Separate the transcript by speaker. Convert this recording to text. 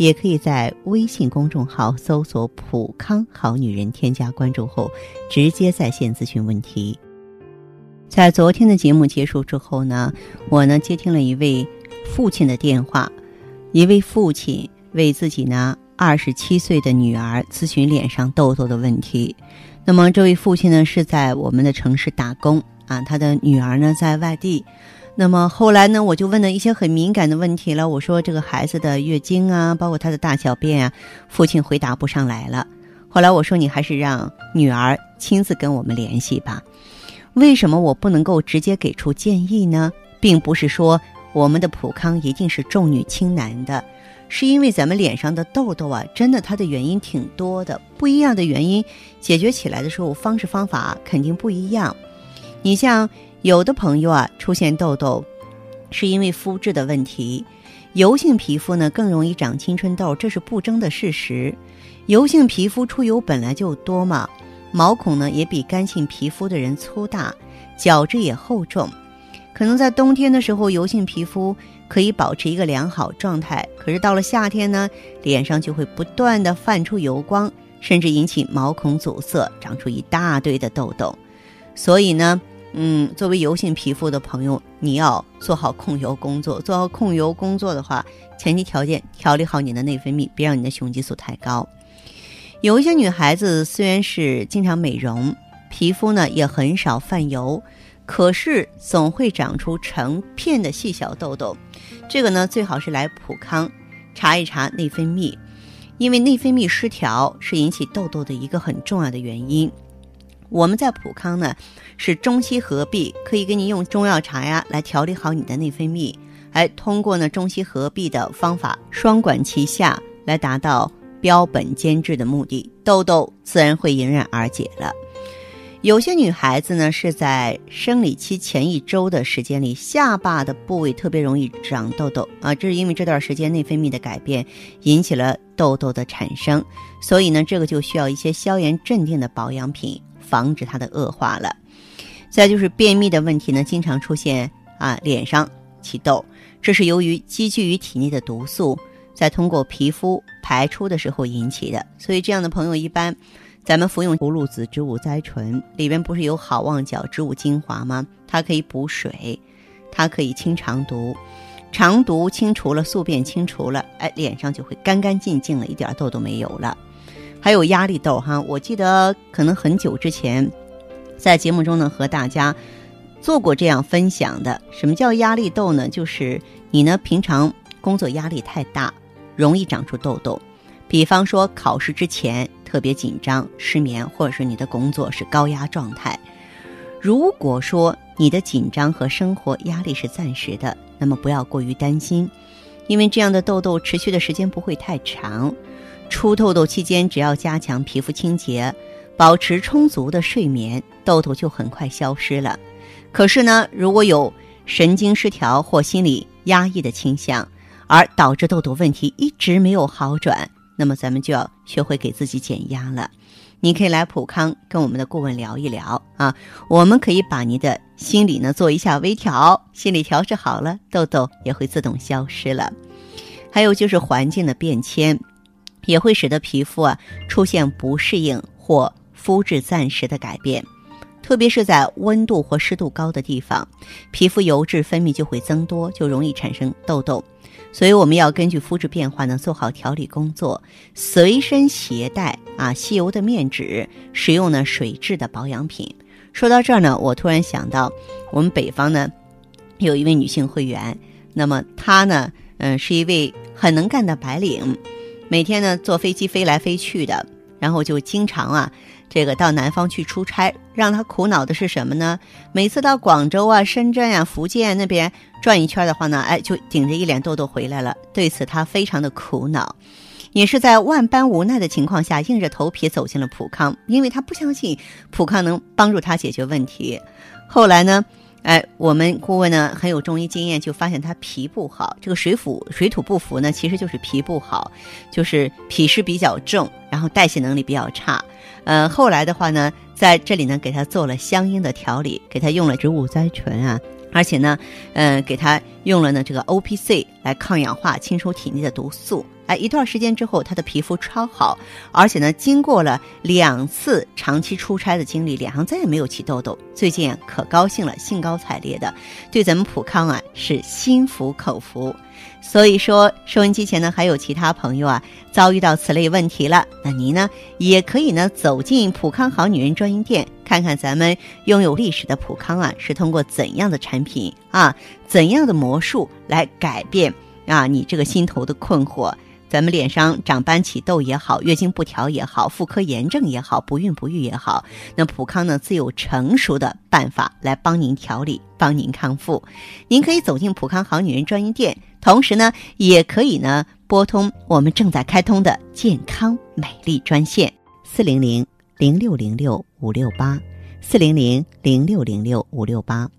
Speaker 1: 也可以在微信公众号搜索“普康好女人”，添加关注后直接在线咨询问题。在昨天的节目结束之后呢，我呢接听了一位父亲的电话，一位父亲为自己呢二十七岁的女儿咨询脸上痘痘的问题。那么这位父亲呢是在我们的城市打工啊，他的女儿呢在外地。那么后来呢，我就问了一些很敏感的问题了。我说这个孩子的月经啊，包括他的大小便啊，父亲回答不上来了。后来我说你还是让女儿亲自跟我们联系吧。为什么我不能够直接给出建议呢？并不是说我们的普康一定是重女轻男的，是因为咱们脸上的痘痘啊，真的它的原因挺多的，不一样的原因解决起来的时候方式方法肯定不一样。你像有的朋友啊出现痘痘，是因为肤质的问题，油性皮肤呢更容易长青春痘，这是不争的事实。油性皮肤出油本来就多嘛。毛孔呢也比干性皮肤的人粗大，角质也厚重，可能在冬天的时候油性皮肤可以保持一个良好状态，可是到了夏天呢，脸上就会不断的泛出油光，甚至引起毛孔阻塞，长出一大堆的痘痘。所以呢，嗯，作为油性皮肤的朋友，你要做好控油工作。做好控油工作的话，前提条件调理好你的内分泌，别让你的雄激素太高。有一些女孩子虽然是经常美容，皮肤呢也很少泛油，可是总会长出成片的细小痘痘。这个呢最好是来普康查一查内分泌，因为内分泌失调是引起痘痘的一个很重要的原因。我们在普康呢是中西合璧，可以给你用中药茶呀来调理好你的内分泌，哎，通过呢中西合璧的方法，双管齐下来达到。标本兼治的目的，痘痘自然会迎刃而解了。有些女孩子呢，是在生理期前一周的时间里，下巴的部位特别容易长痘痘啊，这是因为这段时间内分泌的改变引起了痘痘的产生，所以呢，这个就需要一些消炎镇定的保养品，防止它的恶化了。再就是便秘的问题呢，经常出现啊，脸上起痘，这是由于积聚于体内的毒素。在通过皮肤排出的时候引起的，所以这样的朋友一般，咱们服用葫芦籽植物甾醇里边不是有好望角植物精华吗？它可以补水，它可以清肠毒，肠毒清除了，宿便清除了，哎，脸上就会干干净净了，一点痘都没有了。还有压力痘哈，我记得可能很久之前，在节目中呢和大家做过这样分享的。什么叫压力痘呢？就是你呢平常工作压力太大。容易长出痘痘，比方说考试之前特别紧张、失眠，或者是你的工作是高压状态。如果说你的紧张和生活压力是暂时的，那么不要过于担心，因为这样的痘痘持续的时间不会太长。出痘痘期间，只要加强皮肤清洁，保持充足的睡眠，痘痘就很快消失了。可是呢，如果有神经失调或心理压抑的倾向，而导致痘痘问题一直没有好转，那么咱们就要学会给自己减压了。你可以来普康跟我们的顾问聊一聊啊，我们可以把您的心理呢做一下微调，心理调试好了，痘痘也会自动消失了。还有就是环境的变迁，也会使得皮肤啊出现不适应或肤质暂时的改变，特别是在温度或湿度高的地方，皮肤油脂分泌就会增多，就容易产生痘痘。所以我们要根据肤质变化呢，做好调理工作，随身携带啊吸油的面纸，使用呢水质的保养品。说到这儿呢，我突然想到，我们北方呢有一位女性会员，那么她呢，嗯，是一位很能干的白领，每天呢坐飞机飞来飞去的，然后就经常啊。这个到南方去出差，让他苦恼的是什么呢？每次到广州啊、深圳啊、福建那边转一圈的话呢，哎，就顶着一脸痘痘回来了。对此他非常的苦恼，也是在万般无奈的情况下，硬着头皮走进了普康，因为他不相信普康能帮助他解决问题。后来呢，哎，我们顾问呢很有中医经验，就发现他脾不好。这个水土水土不服呢，其实就是脾不好，就是脾湿比较重，然后代谢能力比较差。呃，后来的话呢，在这里呢给他做了相应的调理，给他用了植物甾醇啊。而且呢，嗯，给他用了呢这个 O P C 来抗氧化、清除体内的毒素。哎，一段时间之后，他的皮肤超好，而且呢，经过了两次长期出差的经历，脸上再也没有起痘痘。最近可高兴了，兴高采烈的，对咱们普康啊是心服口服。所以说，收音机前呢还有其他朋友啊遭遇到此类问题了，那您呢也可以呢走进普康好女人专营店，看看咱们拥有历史的普康啊是通过怎样的产品啊，怎样的魔术来改变啊你这个心头的困惑。咱们脸上长斑起痘也好，月经不调也好，妇科炎症也好，不孕不育也好，那普康呢自有成熟的办法来帮您调理，帮您康复。您可以走进普康好女人专营店，同时呢，也可以呢拨通我们正在开通的健康美丽专线四零零零六零六五六八四零零零六零六五六八。